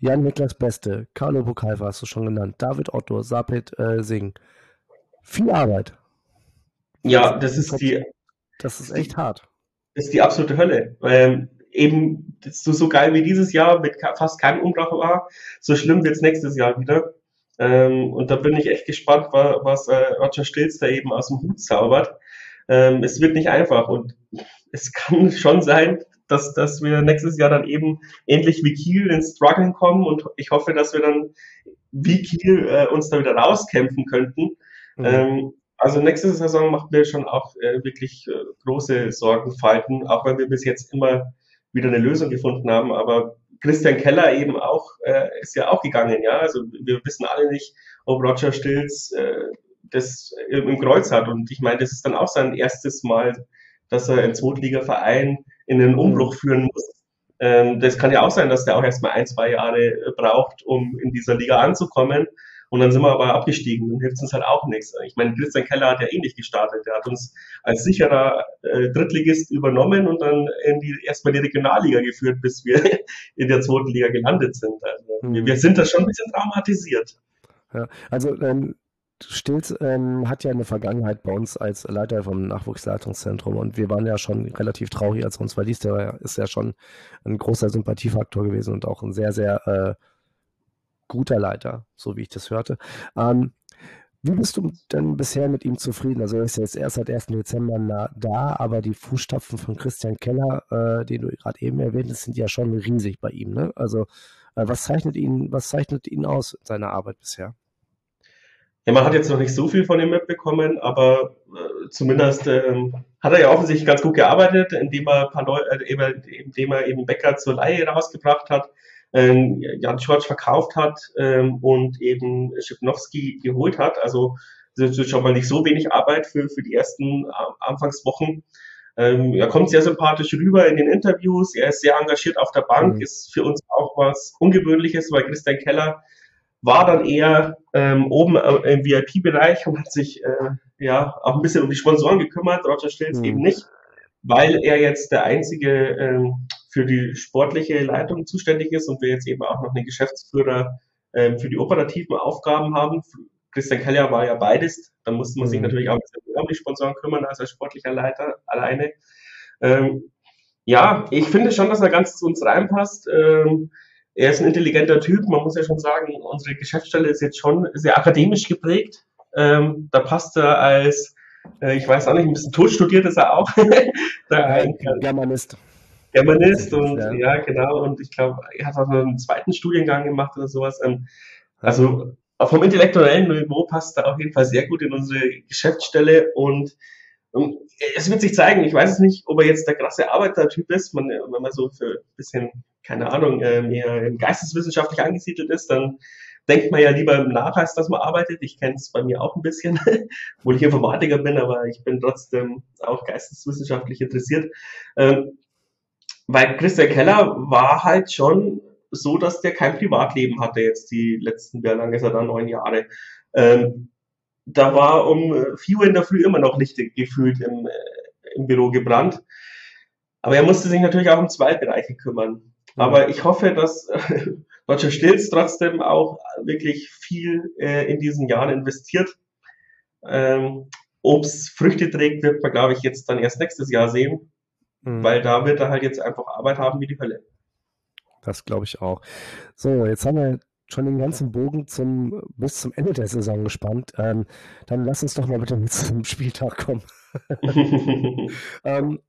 [SPEAKER 1] Jan-Niklas Beste, Carlo Bukalfa hast du schon genannt, David Otto, Sapit äh, Singh. Viel Arbeit.
[SPEAKER 2] Ja, das ist die.
[SPEAKER 1] Das ist echt hart.
[SPEAKER 2] Das ist die absolute Hölle. Ähm, eben so, so geil wie dieses Jahr mit fast keinem Umbruch war, so schlimm wird es nächstes Jahr wieder. Ähm, und da bin ich echt gespannt, was, was äh, Roger Stilz da eben aus dem Hut zaubert. Ähm, es wird nicht einfach und es kann *laughs* schon sein, dass, dass wir nächstes Jahr dann eben ähnlich wie Kiel ins Struggeln kommen und ich hoffe, dass wir dann wie Kiel äh, uns da wieder rauskämpfen könnten. Mhm. Ähm, also nächste Saison macht mir schon auch äh, wirklich äh, große Sorgenfalten, auch wenn wir bis jetzt immer wieder eine Lösung gefunden haben. Aber Christian Keller eben auch, äh, ist ja auch gegangen, ja. Also wir wissen alle nicht, ob Roger Stilz äh, das im Kreuz hat. Und ich meine, das ist dann auch sein erstes Mal, dass er einen Zweitliga-Verein in den Umbruch mhm. führen muss. Ähm, das kann ja auch sein, dass der auch erstmal ein, zwei Jahre braucht, um in dieser Liga anzukommen. Und dann sind wir aber abgestiegen. Dann hilft uns halt auch nichts. Ich meine, Christian Keller hat ja eh nicht gestartet. Der hat uns als sicherer äh, Drittligist übernommen und dann in die, erstmal die Regionalliga geführt, bis wir *laughs* in der zweiten Liga gelandet sind. Also, mhm. wir, wir, sind da schon ein bisschen traumatisiert.
[SPEAKER 1] Ja, also ähm, Stilz ähm, hat ja eine Vergangenheit bei uns als Leiter vom Nachwuchsleitungszentrum und wir waren ja schon relativ traurig, als er uns verließ. Der ist ja schon ein großer Sympathiefaktor gewesen und auch ein sehr, sehr äh, guter Leiter, so wie ich das hörte. Ähm, wie bist du denn bisher mit ihm zufrieden? Also er ist jetzt erst seit 1. Dezember da, aber die Fußstapfen von Christian Keller, äh, den du gerade eben erwähnt hast, sind ja schon riesig bei ihm. Ne? Also äh, was zeichnet ihn, was zeichnet ihn aus in seiner Arbeit bisher?
[SPEAKER 2] Ja, man hat jetzt noch nicht so viel von ihm mitbekommen, aber äh, zumindest ähm, hat er ja offensichtlich ganz gut gearbeitet, indem er, paar Leute, äh, indem er eben Becker zur Leihe rausgebracht hat, ähm, Jan Schwarz verkauft hat ähm, und eben Schipnowski geholt hat. Also das ist schon mal nicht so wenig Arbeit für, für die ersten äh, Anfangswochen. Ähm, er kommt sehr sympathisch rüber in den Interviews. Er ist sehr engagiert auf der Bank, mhm. ist für uns auch was Ungewöhnliches, weil Christian Keller war dann eher ähm, oben äh, im VIP-Bereich und hat sich äh, ja auch ein bisschen um die Sponsoren gekümmert. Roger Stilz mhm. eben nicht, weil er jetzt der einzige ähm, für die sportliche Leitung zuständig ist und wir jetzt eben auch noch einen Geschäftsführer ähm, für die operativen Aufgaben haben. Christian Keller war ja beides. Da musste man sich mhm. natürlich auch ein bisschen um die Sponsoren kümmern als als sportlicher Leiter alleine. Ähm, ja, ich finde schon, dass er ganz zu uns reinpasst. Ähm, er ist ein intelligenter Typ. Man muss ja schon sagen, unsere Geschäftsstelle ist jetzt schon sehr akademisch geprägt. Ähm, da passt er als, äh, ich weiß auch nicht, ein bisschen tot studiert ist er auch. *laughs*
[SPEAKER 1] da Germanist.
[SPEAKER 2] Germanist und ja. ja, genau. Und ich glaube, er hat auch einen zweiten Studiengang gemacht oder sowas. Ähm, also vom intellektuellen Niveau passt er auf jeden Fall sehr gut in unsere Geschäftsstelle und und es wird sich zeigen, ich weiß es nicht, ob er jetzt der krasse Arbeitertyp ist. Man, wenn man so für ein bisschen, keine Ahnung, äh, mehr geisteswissenschaftlich angesiedelt ist, dann denkt man ja lieber nach, als dass man arbeitet. Ich kenne es bei mir auch ein bisschen, *laughs* obwohl ich Informatiker bin, aber ich bin trotzdem auch geisteswissenschaftlich interessiert. Ähm, weil Christian Keller war halt schon so, dass der kein Privatleben hatte jetzt die letzten, wie lange ist er da, neun Jahre. Ähm, da war um vier Uhr in der Früh immer noch Licht gefühlt im, äh, im Büro gebrannt. Aber er musste sich natürlich auch um zwei Bereiche kümmern. Mhm. Aber ich hoffe, dass äh, *laughs* Roger Stilz trotzdem auch wirklich viel äh, in diesen Jahren investiert. Ähm, Ob es Früchte trägt, wird man, glaube ich, jetzt dann erst nächstes Jahr sehen. Mhm. Weil da wird er halt jetzt einfach Arbeit haben wie die Hölle.
[SPEAKER 1] Das glaube ich auch. So, jetzt haben wir schon den ganzen Bogen zum, bis zum Ende der Saison gespannt. Ähm, dann lass uns doch mal bitte mit *laughs* zum Spieltag kommen. *laughs* ähm,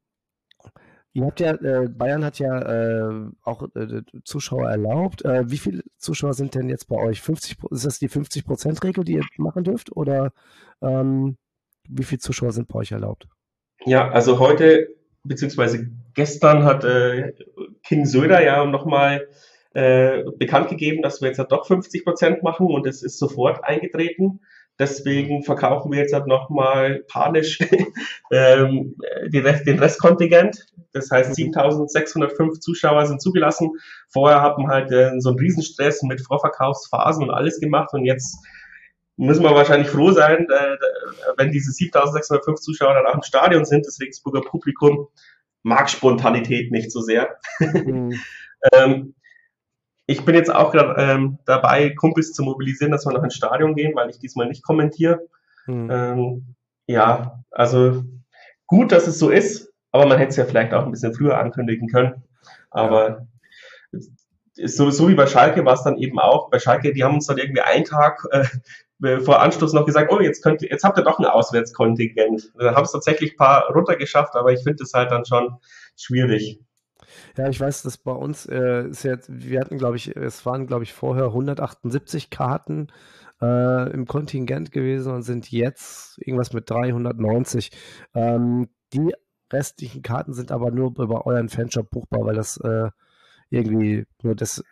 [SPEAKER 1] Ihr habt ja, äh, Bayern hat ja äh, auch äh, Zuschauer erlaubt. Äh, wie viele Zuschauer sind denn jetzt bei euch? 50, ist das die 50%-Regel, die ihr machen dürft? Oder ähm, wie viele Zuschauer sind bei euch erlaubt?
[SPEAKER 2] Ja, also heute, beziehungsweise gestern hat äh, King Söder ja nochmal äh, bekannt gegeben, dass wir jetzt halt doch 50 Prozent machen und es ist sofort eingetreten. Deswegen verkaufen wir jetzt halt nochmal panisch *laughs* ähm, Rest, den Restkontingent. Das heißt, 7605 Zuschauer sind zugelassen. Vorher haben halt äh, so einen Riesenstress mit Vorverkaufsphasen und alles gemacht und jetzt müssen wir wahrscheinlich froh sein, äh, wenn diese 7605 Zuschauer dann auch im Stadion sind. Das Regensburger Publikum mag Spontanität nicht so sehr. Mhm. *laughs* ähm, ich bin jetzt auch gerade ähm, dabei, Kumpels zu mobilisieren, dass wir noch ins Stadion gehen, weil ich diesmal nicht kommentiere. Mhm. Ähm, ja, also gut, dass es so ist, aber man hätte es ja vielleicht auch ein bisschen früher ankündigen können. Aber ja. so, so wie bei Schalke war es dann eben auch. Bei Schalke, die haben uns dann irgendwie einen Tag äh, vor Anstoß noch gesagt, oh, jetzt könnt ihr, jetzt habt ihr doch ein Auswärtskontingent. Dann haben es tatsächlich ein paar runtergeschafft, aber ich finde es halt dann schon schwierig.
[SPEAKER 1] Ja, ich weiß, dass bei uns äh, jetzt, wir hatten, glaube ich, es waren, glaube ich, vorher 178 Karten äh, im Kontingent gewesen und sind jetzt irgendwas mit 390. Ähm, die restlichen Karten sind aber nur über euren Fanshop buchbar, weil das äh, irgendwie nur das,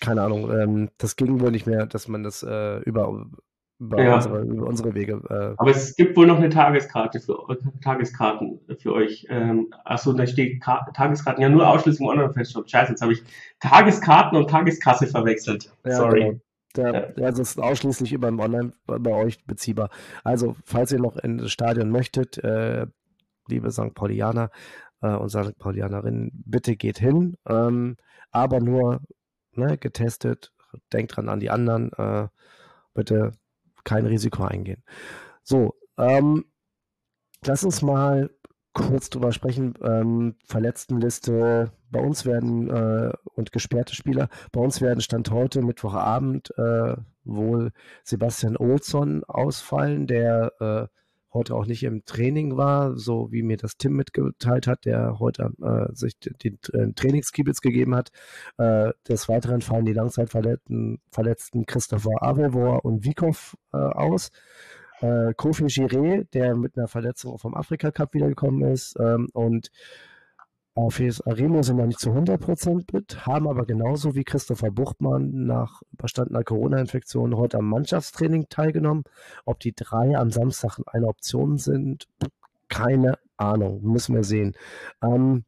[SPEAKER 1] keine Ahnung, ähm, das ging wohl nicht mehr, dass man das äh, über, ja. unsere, über unsere Wege.
[SPEAKER 2] Äh. Aber es gibt wohl noch eine Tageskarte für Tageskarten für euch. Ähm, achso, da steht Ka Tageskarten ja nur ausschließlich im Online-Festshop. Scheiße, jetzt habe ich Tageskarten und Tageskasse verwechselt. Ja, Sorry. Genau.
[SPEAKER 1] Der, ja. Also es ist ausschließlich über im Online bei euch beziehbar. Also, falls ihr noch in das Stadion möchtet, äh, liebe St. Paulianer äh, und St. Paulianerinnen, bitte geht hin. Ähm, aber nur ne, getestet. Denkt dran an die anderen. Äh, bitte kein Risiko eingehen. So, ähm, lass uns mal kurz drüber sprechen. Ähm, Verletztenliste. Bei uns werden äh, und gesperrte Spieler. Bei uns werden Stand heute Mittwochabend äh, wohl Sebastian Olsson ausfallen, der äh, heute auch nicht im Training war, so wie mir das Tim mitgeteilt hat, der heute äh, sich den, den Trainingskiebitz gegeben hat. Äh, des Weiteren fallen die Langzeitverletzten verletzten Christopher Avevor und Vikov äh, aus. Äh, Kofi Giré, der mit einer Verletzung vom Afrika Cup wiedergekommen ist ähm, und auf Aremo sind wir nicht zu 100% mit, haben aber genauso wie Christopher Buchmann nach überstandener Corona-Infektion heute am Mannschaftstraining teilgenommen. Ob die drei am Samstag eine Option sind, keine Ahnung, müssen wir sehen. Ähm,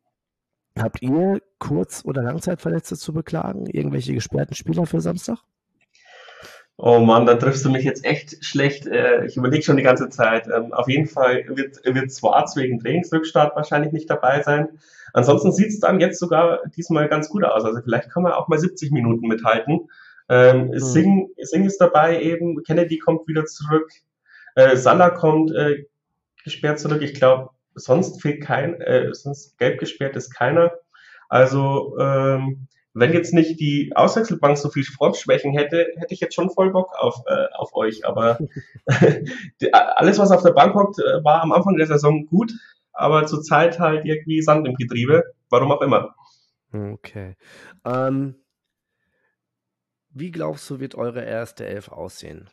[SPEAKER 1] habt ihr Kurz- oder Langzeitverletzte zu beklagen? Irgendwelche gesperrten Spieler für Samstag?
[SPEAKER 2] Oh Mann, da triffst du mich jetzt echt schlecht. Äh, ich überlege schon die ganze Zeit. Ähm, auf jeden Fall wird, wird Swartz wegen Trainingsrückstart wahrscheinlich nicht dabei sein. Ansonsten sieht es dann jetzt sogar diesmal ganz gut aus. Also vielleicht kann man auch mal 70 Minuten mithalten. Ähm, mhm. Singh, Singh ist dabei eben, Kennedy kommt wieder zurück, äh, Salah kommt äh, gesperrt zurück. Ich glaube, sonst fehlt kein, äh, sonst gelb gesperrt ist keiner. Also ähm, wenn jetzt nicht die Auswechselbank so viel Frontschwächen hätte, hätte ich jetzt schon voll Bock auf, äh, auf euch. Aber *laughs* alles, was auf der Bank hockt, äh, war am Anfang der Saison gut aber zurzeit halt irgendwie Sand im Getriebe, warum auch immer.
[SPEAKER 1] Okay. Ähm, wie glaubst du, wird eure erste Elf aussehen?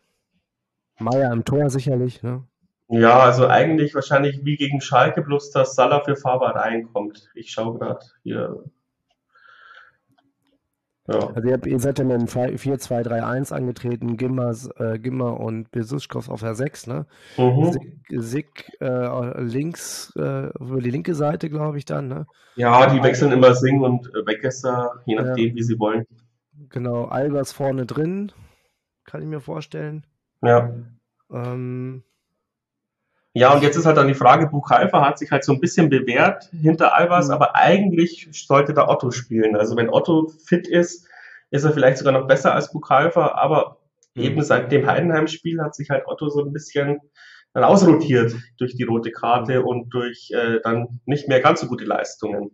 [SPEAKER 1] Meier im Tor sicherlich, ne?
[SPEAKER 2] Ja, also eigentlich wahrscheinlich wie gegen Schalke, bloß dass Salah für Faber reinkommt. Ich schaue gerade hier
[SPEAKER 1] ja. Also ihr, ihr seid dann in 4-2-3-1 angetreten, Gimmer, äh, Gimmer und Besuschkow auf der 6, ne? Mhm. Sick äh, links, äh, über die linke Seite, glaube ich, dann, ne?
[SPEAKER 2] Ja, die wechseln immer Sing und äh, Wegesser, je nachdem, ja. wie sie wollen.
[SPEAKER 1] Genau, Albers vorne drin, kann ich mir vorstellen.
[SPEAKER 2] Ja. Ähm, ja, und jetzt ist halt dann die Frage, Buchhalter hat sich halt so ein bisschen bewährt hinter Albers, mhm. aber eigentlich sollte da Otto spielen. Also wenn Otto fit ist, ist er vielleicht sogar noch besser als Buchhalter, aber mhm. eben seit dem Heidenheim-Spiel hat sich halt Otto so ein bisschen dann ausrotiert durch die rote Karte mhm. und durch äh, dann nicht mehr ganz so gute Leistungen.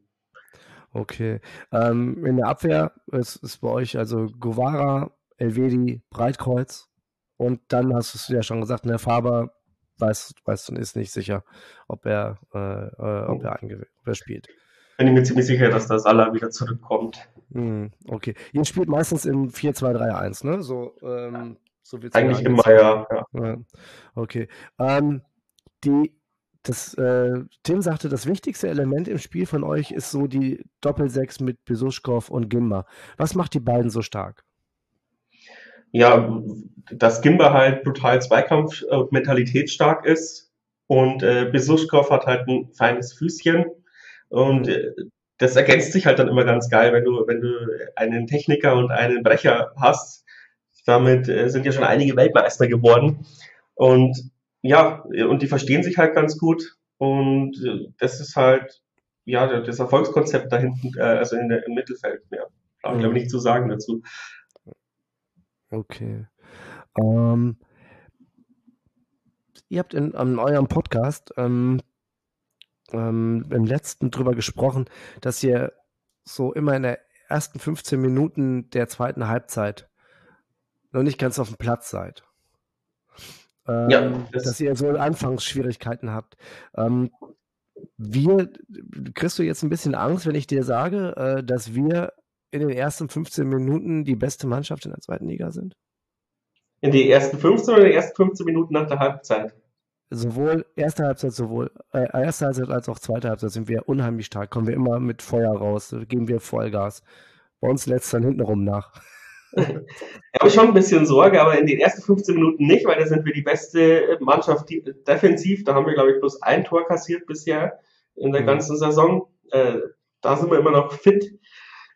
[SPEAKER 1] Okay. Ähm, in der Abwehr ist, ist bei euch also Govara, Elvedi, Breitkreuz und dann hast du ja schon gesagt, der Faber weiß, weiß und ist nicht sicher, ob er, äh, äh ob, er ob er spielt.
[SPEAKER 2] bin ich mir ziemlich sicher, dass das Salah wieder zurückkommt.
[SPEAKER 1] Hm, okay. Ihr spielt meistens im 4-2-3-1, ne? So, ähm, so
[SPEAKER 2] wird's Eigentlich immer, ja.
[SPEAKER 1] ja. Okay. Ähm, die, das, äh, Tim sagte, das wichtigste Element im Spiel von euch ist so die Doppelsechs mit Besuschkow und Gimba. Was macht die beiden so stark?
[SPEAKER 2] Ja, dass Gimba halt brutal Zweikampf- und mentalitätsstark ist und äh, Besuschkow hat halt ein feines Füßchen und äh, das ergänzt sich halt dann immer ganz geil, wenn du, wenn du einen Techniker und einen Brecher hast. Damit äh, sind ja schon einige Weltmeister geworden. Und ja, und die verstehen sich halt ganz gut. Und äh, das ist halt, ja, das Erfolgskonzept da hinten, äh, also in der, im Mittelfeld mehr. Da habe ich nicht zu sagen dazu.
[SPEAKER 1] Okay. Ähm, ihr habt in, in eurem Podcast ähm, ähm, im letzten drüber gesprochen, dass ihr so immer in der ersten 15 Minuten der zweiten Halbzeit noch nicht ganz auf dem Platz seid. Ähm, ja, das dass ihr so Anfangsschwierigkeiten habt. Ähm, wir, kriegst du jetzt ein bisschen Angst, wenn ich dir sage, äh, dass wir in den ersten 15 Minuten die beste Mannschaft in der zweiten Liga sind?
[SPEAKER 2] In die ersten 15 oder die ersten 15 Minuten nach der Halbzeit?
[SPEAKER 1] sowohl erste Halbzeit, sowohl äh, erste Halbzeit als auch zweite Halbzeit sind wir unheimlich stark. Kommen wir immer mit Feuer raus, geben wir Vollgas. Bei uns lässt dann hintenrum nach. *laughs*
[SPEAKER 2] da habe ich schon ein bisschen Sorge, aber in den ersten 15 Minuten nicht, weil da sind wir die beste Mannschaft die, defensiv. Da haben wir, glaube ich, bloß ein Tor kassiert bisher in der mhm. ganzen Saison. Äh, da sind wir immer noch fit.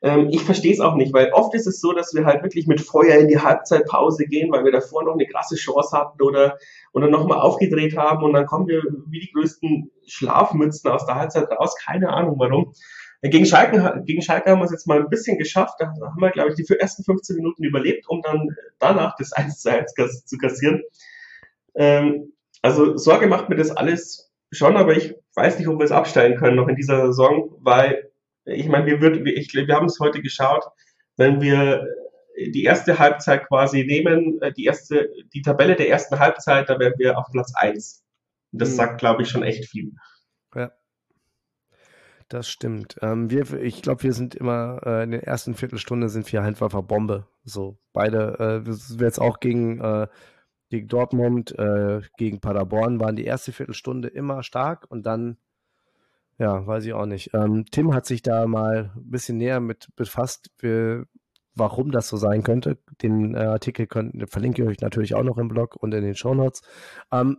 [SPEAKER 2] Ähm, ich verstehe es auch nicht, weil oft ist es so, dass wir halt wirklich mit Feuer in die Halbzeitpause gehen, weil wir davor noch eine krasse Chance hatten oder, oder nochmal aufgedreht haben und dann kommen wir wie die größten Schlafmützen aus der Halbzeit raus. Keine Ahnung warum. Äh, gegen Schalke, gegen Schalke haben wir es jetzt mal ein bisschen geschafft. Da haben wir, glaube ich, die ersten 15 Minuten überlebt, um dann danach das 1 zu 1 zu kassieren. Ähm, also Sorge macht mir das alles schon, aber ich weiß nicht, ob wir es abstellen können noch in dieser Saison, weil ich meine, wir, würden, ich, wir haben es heute geschaut, wenn wir die erste Halbzeit quasi nehmen, äh, die erste, die Tabelle der ersten Halbzeit, da wären wir auf Platz 1. Das mhm. sagt, glaube ich, schon echt viel.
[SPEAKER 1] Ja. Das stimmt. Ähm, wir, ich glaube, wir sind immer äh, in der ersten Viertelstunde sind wir einfach Bombe. So beide, äh, wir jetzt auch gegen, äh, gegen Dortmund, äh, gegen Paderborn waren die erste Viertelstunde immer stark und dann ja, weiß ich auch nicht. Ähm, Tim hat sich da mal ein bisschen näher mit befasst, für, warum das so sein könnte. Den äh, Artikel könnt, verlinke ich euch natürlich auch noch im Blog und in den Show Notes. Ähm,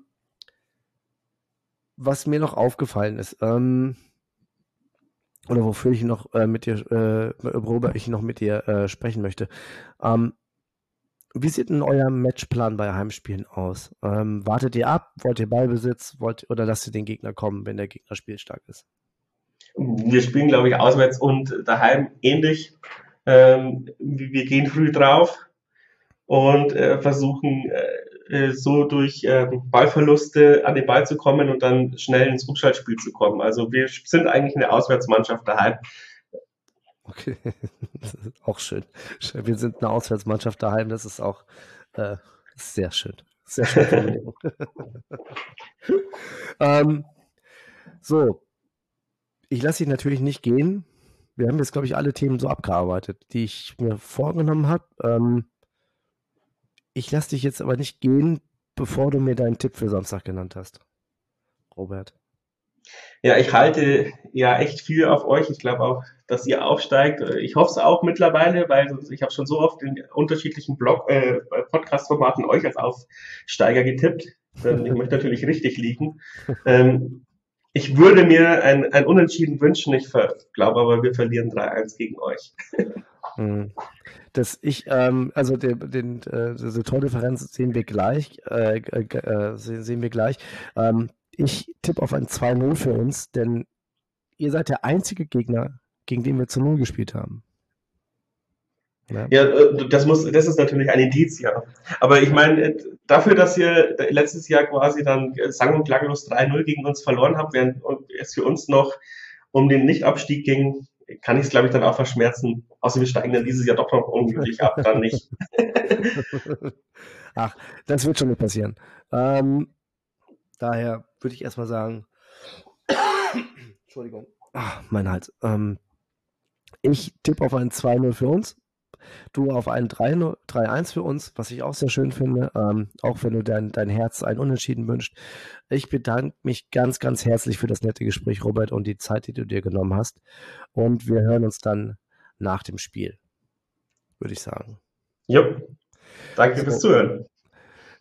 [SPEAKER 1] was mir noch aufgefallen ist, ähm, oder wofür ich noch äh, mit dir, äh, worüber ich noch mit dir äh, sprechen möchte. Ähm, wie sieht denn euer Matchplan bei Heimspielen aus? Ähm, wartet ihr ab? Wollt ihr Ballbesitz? Wollt, oder lasst ihr den Gegner kommen, wenn der Gegner spielstark ist?
[SPEAKER 2] Wir spielen, glaube ich, auswärts und daheim ähnlich. Ähm, wir gehen früh drauf und äh, versuchen äh, so durch äh, Ballverluste an den Ball zu kommen und dann schnell ins Rückschaltspiel zu kommen. Also wir sind eigentlich eine Auswärtsmannschaft daheim.
[SPEAKER 1] Okay, *laughs* auch schön. Wir sind eine Auswärtsmannschaft daheim, das ist auch äh, sehr schön. Sehr schön. *laughs* ähm, so, ich lasse dich natürlich nicht gehen. Wir haben jetzt, glaube ich, alle Themen so abgearbeitet, die ich mir vorgenommen habe. Ähm, ich lasse dich jetzt aber nicht gehen, bevor du mir deinen Tipp für Samstag genannt hast. Robert.
[SPEAKER 2] Ja, ich halte ja echt viel auf euch. Ich glaube auch, dass ihr aufsteigt. Ich hoffe es auch mittlerweile, weil ich habe schon so oft in unterschiedlichen Blog, äh, Podcast-Formaten euch als Aufsteiger getippt. Ich möchte natürlich richtig liegen. Ähm, ich würde mir ein, ein Unentschieden wünschen. Ich glaube aber, wir verlieren 3-1 gegen euch.
[SPEAKER 1] Hm. Das ich, ähm, also den, den, äh, diese Tordifferenz sehen wir gleich, äh, äh, sehen wir gleich. Ähm, ich tippe auf ein 2-0 für uns, denn ihr seid der einzige Gegner, gegen den wir zu Null gespielt haben.
[SPEAKER 2] Ja. ja, äh, das muss, das ist natürlich ein Indiz, ja. Aber ich meine, äh, dafür, dass ihr letztes Jahr quasi dann sang- und klanglos 3-0 gegen uns verloren habt, während es für uns noch um den Nichtabstieg ging, kann ich es, glaube ich, dann auch verschmerzen. Außer wir steigen dann dieses Jahr doch noch unglücklich ab, dann nicht. *laughs* *laughs*
[SPEAKER 1] Ach, das wird schon nicht passieren. Ähm, Daher würde ich erstmal sagen, Entschuldigung, ach, mein Hals. Ähm, ich tippe auf ein 2-0 für uns. Du auf ein 3-1 für uns, was ich auch sehr schön finde, ähm, auch wenn du dein, dein Herz ein Unentschieden wünscht. Ich bedanke mich ganz, ganz herzlich für das nette Gespräch, Robert, und die Zeit, die du dir genommen hast. Und wir hören uns dann nach dem Spiel, würde ich sagen.
[SPEAKER 2] Jo, danke so. fürs Zuhören.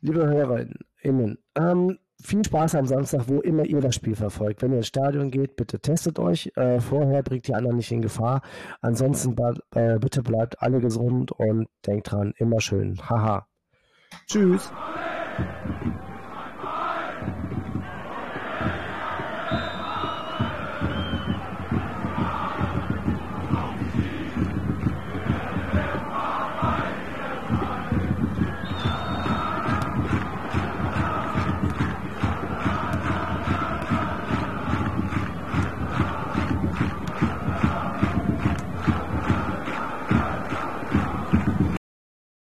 [SPEAKER 1] Liebe HörerInnen, ähm, viel Spaß am Samstag, wo immer ihr das Spiel verfolgt. Wenn ihr ins Stadion geht, bitte testet euch. Äh, vorher bringt die anderen nicht in Gefahr. Ansonsten äh, bitte bleibt alle gesund und denkt dran, immer schön. Haha. Tschüss.